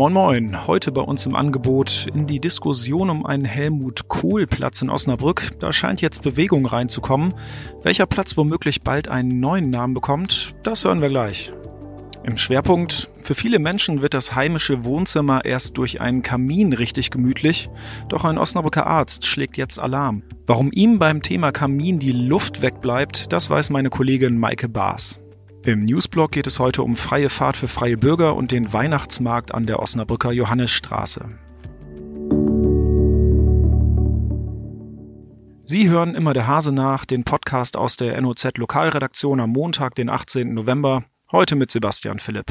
Moin Moin, heute bei uns im Angebot in die Diskussion um einen Helmut Kohl-Platz in Osnabrück. Da scheint jetzt Bewegung reinzukommen. Welcher Platz womöglich bald einen neuen Namen bekommt, das hören wir gleich. Im Schwerpunkt, für viele Menschen wird das heimische Wohnzimmer erst durch einen Kamin richtig gemütlich, doch ein Osnabrücker Arzt schlägt jetzt Alarm. Warum ihm beim Thema Kamin die Luft wegbleibt, das weiß meine Kollegin Maike Baas. Im Newsblog geht es heute um freie Fahrt für freie Bürger und den Weihnachtsmarkt an der Osnabrücker Johannesstraße. Sie hören immer der Hase nach, den Podcast aus der NOZ Lokalredaktion am Montag, den 18. November, heute mit Sebastian Philipp.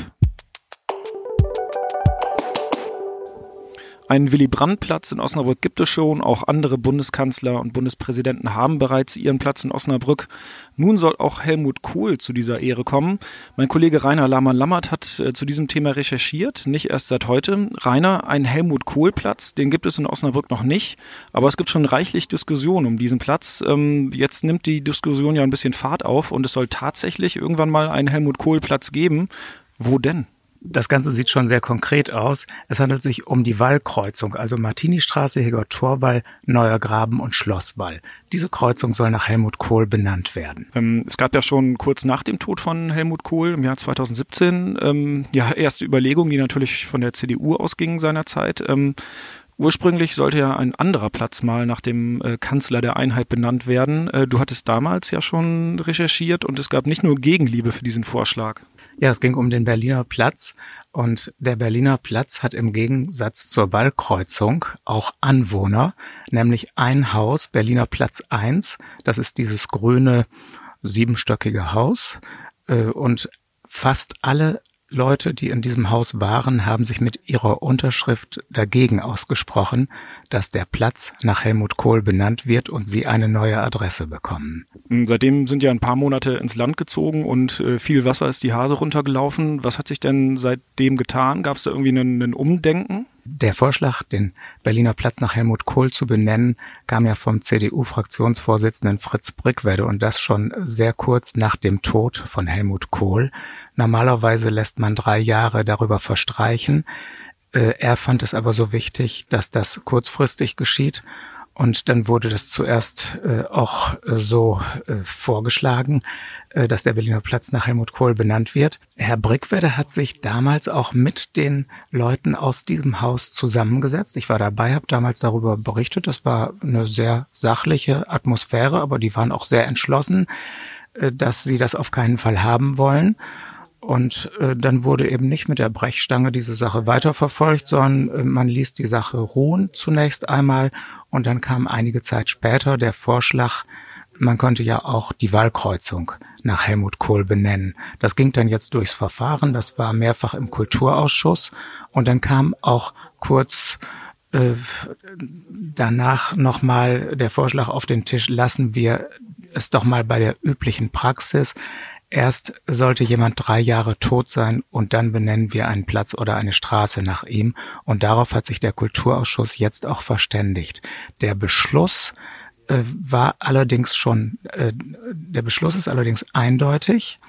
Einen Willy-Brandt-Platz in Osnabrück gibt es schon. Auch andere Bundeskanzler und Bundespräsidenten haben bereits ihren Platz in Osnabrück. Nun soll auch Helmut Kohl zu dieser Ehre kommen. Mein Kollege Rainer Lahmann-Lammert hat äh, zu diesem Thema recherchiert, nicht erst seit heute. Rainer, ein Helmut Kohl-Platz, den gibt es in Osnabrück noch nicht. Aber es gibt schon reichlich Diskussionen um diesen Platz. Ähm, jetzt nimmt die Diskussion ja ein bisschen Fahrt auf und es soll tatsächlich irgendwann mal einen Helmut Kohl-Platz geben. Wo denn? Das Ganze sieht schon sehr konkret aus. Es handelt sich um die Wallkreuzung, also Martini-Straße, Heger Torwall, Neuer Graben und Schlosswall. Diese Kreuzung soll nach Helmut Kohl benannt werden. Ähm, es gab ja schon kurz nach dem Tod von Helmut Kohl im Jahr 2017 ähm, ja erste Überlegungen, die natürlich von der CDU ausgingen seinerzeit. Ähm, Ursprünglich sollte ja ein anderer Platz mal nach dem äh, Kanzler der Einheit benannt werden. Äh, du hattest damals ja schon recherchiert und es gab nicht nur Gegenliebe für diesen Vorschlag. Ja, es ging um den Berliner Platz und der Berliner Platz hat im Gegensatz zur Wallkreuzung auch Anwohner, nämlich ein Haus, Berliner Platz 1, das ist dieses grüne siebenstöckige Haus äh, und fast alle Leute, die in diesem Haus waren, haben sich mit ihrer Unterschrift dagegen ausgesprochen, dass der Platz nach Helmut Kohl benannt wird und sie eine neue Adresse bekommen. Hm, seitdem sind ja ein paar Monate ins Land gezogen und äh, viel Wasser ist die Hase runtergelaufen. Was hat sich denn seitdem getan? Gab es da irgendwie einen, einen Umdenken? Der Vorschlag, den Berliner Platz nach Helmut Kohl zu benennen, kam ja vom CDU-Fraktionsvorsitzenden Fritz Brickwede und das schon sehr kurz nach dem Tod von Helmut Kohl. Normalerweise lässt man drei Jahre darüber verstreichen. Äh, er fand es aber so wichtig, dass das kurzfristig geschieht und dann wurde das zuerst äh, auch so äh, vorgeschlagen, dass der Berliner Platz nach Helmut Kohl benannt wird. Herr Brickwede hat sich damals auch mit den Leuten aus diesem Haus zusammengesetzt. Ich war dabei, habe damals darüber berichtet. Das war eine sehr sachliche Atmosphäre, aber die waren auch sehr entschlossen, dass sie das auf keinen Fall haben wollen. Und äh, dann wurde eben nicht mit der Brechstange diese Sache weiterverfolgt, sondern äh, man ließ die Sache ruhen zunächst einmal und dann kam einige Zeit später der Vorschlag, man könnte ja auch die Wahlkreuzung nach Helmut Kohl benennen. Das ging dann jetzt durchs Verfahren, das war mehrfach im Kulturausschuss und dann kam auch kurz äh, danach nochmal der Vorschlag auf den Tisch, lassen wir es doch mal bei der üblichen Praxis. Erst sollte jemand drei Jahre tot sein und dann benennen wir einen Platz oder eine Straße nach ihm. Und darauf hat sich der Kulturausschuss jetzt auch verständigt. Der Beschluss äh, war allerdings schon, äh, der Beschluss ist allerdings eindeutig.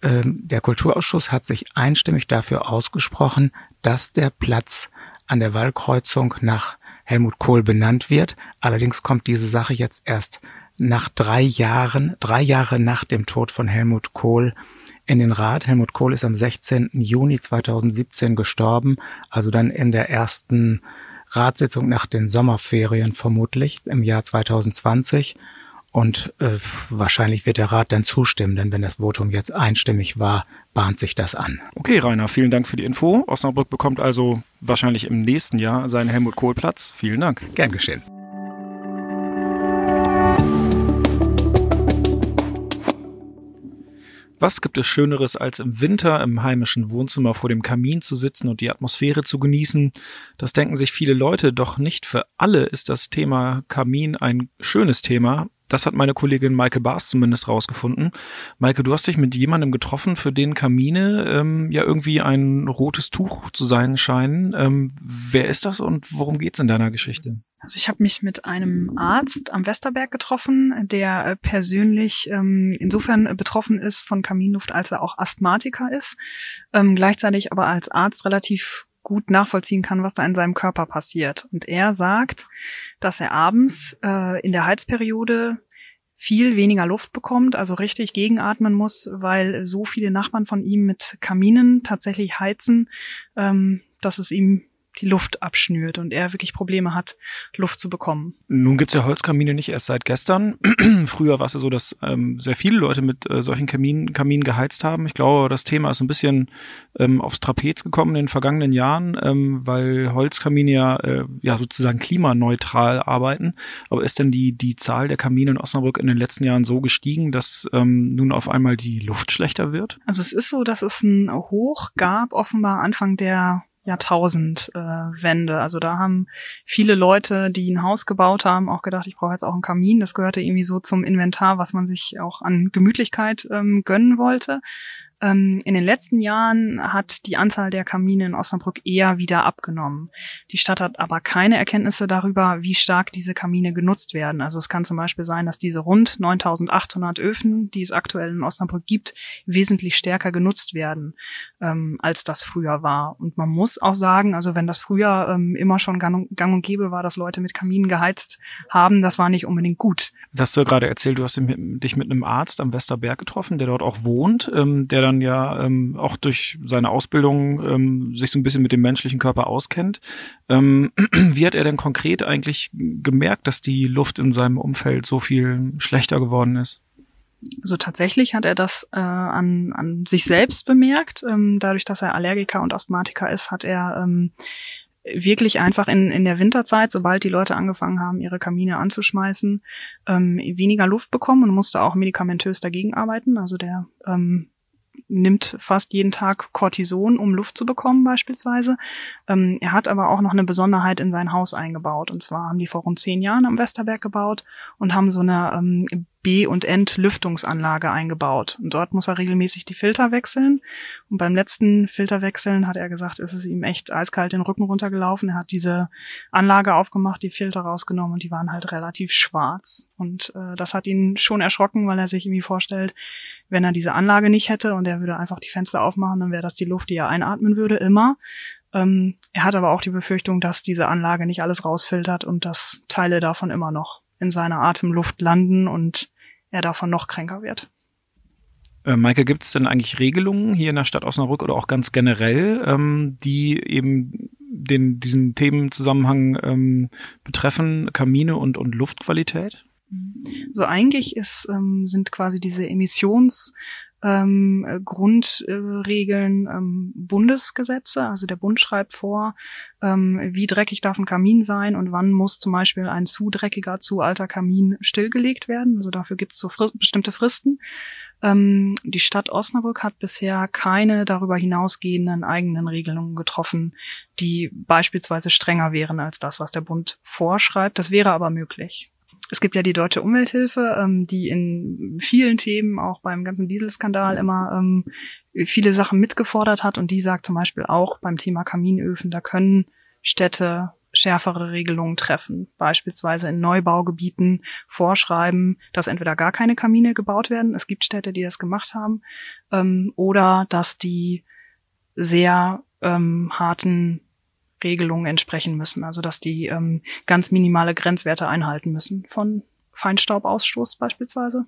Äh, der Kulturausschuss hat sich einstimmig dafür ausgesprochen, dass der Platz an der Wallkreuzung nach Helmut Kohl benannt wird. Allerdings kommt diese Sache jetzt erst nach drei Jahren, drei Jahre nach dem Tod von Helmut Kohl in den Rat. Helmut Kohl ist am 16. Juni 2017 gestorben, also dann in der ersten Ratssitzung nach den Sommerferien vermutlich im Jahr 2020. Und äh, wahrscheinlich wird der Rat dann zustimmen, denn wenn das Votum jetzt einstimmig war, bahnt sich das an. Okay, Rainer, vielen Dank für die Info. Osnabrück bekommt also wahrscheinlich im nächsten Jahr seinen Helmut Kohl-Platz. Vielen Dank. Gern geschehen. Was gibt es Schöneres, als im Winter im heimischen Wohnzimmer vor dem Kamin zu sitzen und die Atmosphäre zu genießen? Das denken sich viele Leute, doch nicht für alle ist das Thema Kamin ein schönes Thema. Das hat meine Kollegin Maike Baas zumindest rausgefunden. Maike, du hast dich mit jemandem getroffen, für den Kamine ähm, ja irgendwie ein rotes Tuch zu sein scheinen. Ähm, wer ist das und worum geht's in deiner Geschichte? Also ich habe mich mit einem Arzt am Westerberg getroffen, der äh, persönlich ähm, insofern betroffen ist von Kaminluft, als er auch Asthmatiker ist, ähm, gleichzeitig aber als Arzt relativ gut nachvollziehen kann, was da in seinem Körper passiert. Und er sagt, dass er abends äh, in der Heizperiode viel weniger Luft bekommt, also richtig gegenatmen muss, weil so viele Nachbarn von ihm mit Kaminen tatsächlich heizen, ähm, dass es ihm die Luft abschnürt und er wirklich Probleme hat, Luft zu bekommen. Nun gibt's ja Holzkamine nicht erst seit gestern. Früher war es ja so, dass ähm, sehr viele Leute mit äh, solchen Kaminen, Kaminen geheizt haben. Ich glaube, das Thema ist ein bisschen ähm, aufs Trapez gekommen in den vergangenen Jahren, ähm, weil Holzkamine ja, äh, ja sozusagen klimaneutral arbeiten. Aber ist denn die, die Zahl der Kamine in Osnabrück in den letzten Jahren so gestiegen, dass ähm, nun auf einmal die Luft schlechter wird? Also es ist so, dass es ein Hoch gab, offenbar Anfang der Jahrtausendwende. Äh, also da haben viele Leute, die ein Haus gebaut haben, auch gedacht, ich brauche jetzt auch einen Kamin. Das gehörte irgendwie so zum Inventar, was man sich auch an Gemütlichkeit ähm, gönnen wollte. Ähm, in den letzten Jahren hat die Anzahl der Kamine in Osnabrück eher wieder abgenommen. Die Stadt hat aber keine Erkenntnisse darüber, wie stark diese Kamine genutzt werden. Also es kann zum Beispiel sein, dass diese rund 9800 Öfen, die es aktuell in Osnabrück gibt, wesentlich stärker genutzt werden, ähm, als das früher war. Und man muss auch sagen, also wenn das früher ähm, immer schon gang und gäbe war, dass Leute mit Kaminen geheizt haben, das war nicht unbedingt gut. Das hast du ja gerade erzählt, du hast dich mit einem Arzt am Westerberg getroffen, der dort auch wohnt, ähm, der dann ja ähm, auch durch seine Ausbildung ähm, sich so ein bisschen mit dem menschlichen Körper auskennt. Ähm, wie hat er denn konkret eigentlich gemerkt, dass die Luft in seinem Umfeld so viel schlechter geworden ist? Also tatsächlich hat er das äh, an, an sich selbst bemerkt. Ähm, dadurch, dass er Allergiker und Asthmatiker ist, hat er ähm, wirklich einfach in, in der Winterzeit, sobald die Leute angefangen haben, ihre Kamine anzuschmeißen, ähm, weniger Luft bekommen und musste auch medikamentös dagegen arbeiten. Also der ähm, nimmt fast jeden Tag Cortison, um Luft zu bekommen beispielsweise. Ähm, er hat aber auch noch eine Besonderheit in sein Haus eingebaut. Und zwar haben die vor rund zehn Jahren am Westerberg gebaut und haben so eine ähm, B- und Entlüftungsanlage eingebaut. Und dort muss er regelmäßig die Filter wechseln. Und beim letzten Filterwechseln hat er gesagt, ist es ihm echt eiskalt den Rücken runtergelaufen. Er hat diese Anlage aufgemacht, die Filter rausgenommen und die waren halt relativ schwarz. Und äh, das hat ihn schon erschrocken, weil er sich irgendwie vorstellt, wenn er diese Anlage nicht hätte und er würde einfach die Fenster aufmachen, dann wäre das die Luft, die er einatmen würde, immer. Ähm, er hat aber auch die Befürchtung, dass diese Anlage nicht alles rausfiltert und dass Teile davon immer noch in seiner Atemluft landen und er davon noch kränker wird. Äh, Maike, gibt es denn eigentlich Regelungen hier in der Stadt Osnabrück oder auch ganz generell, ähm, die eben den, diesen Themenzusammenhang ähm, betreffen, Kamine und, und Luftqualität? So eigentlich ist, ähm, sind quasi diese Emissions ähm, Grundregeln ähm, Bundesgesetze. Also der Bund schreibt vor, ähm, wie dreckig darf ein Kamin sein und wann muss zum Beispiel ein zu dreckiger, zu alter Kamin stillgelegt werden. Also dafür gibt es so frist bestimmte Fristen. Ähm, die Stadt Osnabrück hat bisher keine darüber hinausgehenden eigenen Regelungen getroffen, die beispielsweise strenger wären als das, was der Bund vorschreibt. Das wäre aber möglich. Es gibt ja die Deutsche Umwelthilfe, ähm, die in vielen Themen, auch beim ganzen Dieselskandal, immer ähm, viele Sachen mitgefordert hat. Und die sagt zum Beispiel auch beim Thema Kaminöfen, da können Städte schärfere Regelungen treffen. Beispielsweise in Neubaugebieten vorschreiben, dass entweder gar keine Kamine gebaut werden. Es gibt Städte, die das gemacht haben. Ähm, oder dass die sehr ähm, harten Regelungen entsprechen müssen. Also dass die ähm, ganz minimale Grenzwerte einhalten müssen von Feinstaubausstoß beispielsweise.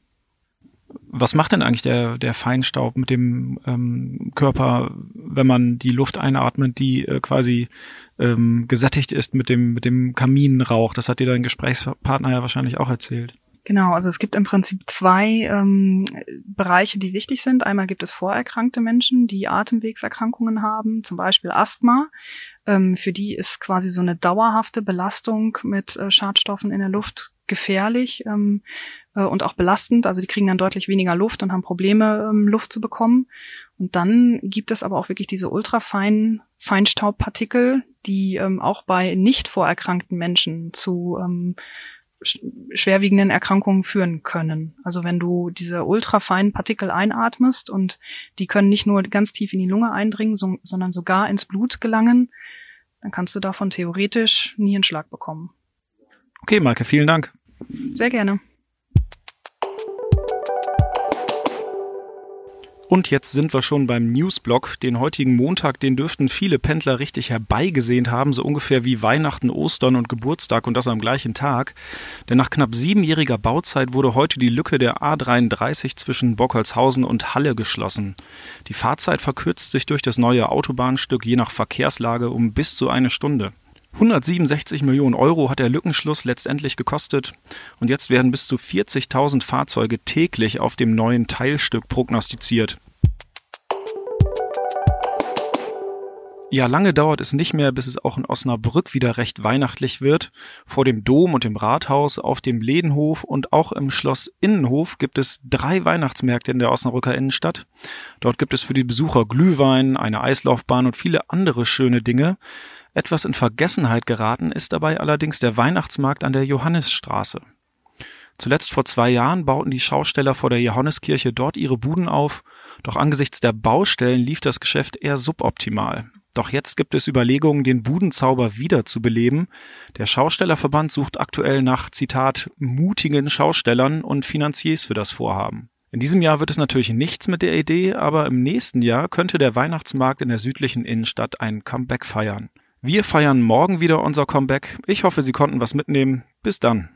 Was macht denn eigentlich der, der Feinstaub mit dem ähm, Körper, wenn man die Luft einatmet, die äh, quasi ähm, gesättigt ist mit dem, mit dem Kaminrauch? Das hat dir dein Gesprächspartner ja wahrscheinlich auch erzählt. Genau, also es gibt im Prinzip zwei ähm, Bereiche, die wichtig sind. Einmal gibt es vorerkrankte Menschen, die Atemwegserkrankungen haben, zum Beispiel Asthma. Ähm, für die ist quasi so eine dauerhafte Belastung mit äh, Schadstoffen in der Luft gefährlich ähm, äh, und auch belastend. Also die kriegen dann deutlich weniger Luft und haben Probleme, ähm, Luft zu bekommen. Und dann gibt es aber auch wirklich diese ultrafeinen Feinstaubpartikel, die ähm, auch bei nicht vorerkrankten Menschen zu ähm, schwerwiegenden Erkrankungen führen können. Also wenn du diese ultrafeinen Partikel einatmest und die können nicht nur ganz tief in die Lunge eindringen, so, sondern sogar ins Blut gelangen, dann kannst du davon theoretisch nie einen Schlag bekommen. Okay, Maike, vielen Dank. Sehr gerne. Und jetzt sind wir schon beim Newsblock. Den heutigen Montag, den dürften viele Pendler richtig herbeigesehnt haben, so ungefähr wie Weihnachten, Ostern und Geburtstag und das am gleichen Tag. Denn nach knapp siebenjähriger Bauzeit wurde heute die Lücke der A33 zwischen Bockholzhausen und Halle geschlossen. Die Fahrzeit verkürzt sich durch das neue Autobahnstück je nach Verkehrslage um bis zu eine Stunde. 167 Millionen Euro hat der Lückenschluss letztendlich gekostet und jetzt werden bis zu 40.000 Fahrzeuge täglich auf dem neuen Teilstück prognostiziert. Ja, lange dauert es nicht mehr, bis es auch in Osnabrück wieder recht weihnachtlich wird. Vor dem Dom und dem Rathaus, auf dem Ledenhof und auch im Schloss Innenhof gibt es drei Weihnachtsmärkte in der Osnabrücker Innenstadt. Dort gibt es für die Besucher Glühwein, eine Eislaufbahn und viele andere schöne Dinge. Etwas in Vergessenheit geraten ist dabei allerdings der Weihnachtsmarkt an der Johannisstraße. Zuletzt vor zwei Jahren bauten die Schausteller vor der Johanneskirche dort ihre Buden auf, doch angesichts der Baustellen lief das Geschäft eher suboptimal. Doch jetzt gibt es Überlegungen, den Budenzauber wiederzubeleben. Der Schaustellerverband sucht aktuell nach, Zitat, mutigen Schaustellern und Finanziers für das Vorhaben. In diesem Jahr wird es natürlich nichts mit der Idee, aber im nächsten Jahr könnte der Weihnachtsmarkt in der südlichen Innenstadt ein Comeback feiern. Wir feiern morgen wieder unser Comeback. Ich hoffe, Sie konnten was mitnehmen. Bis dann.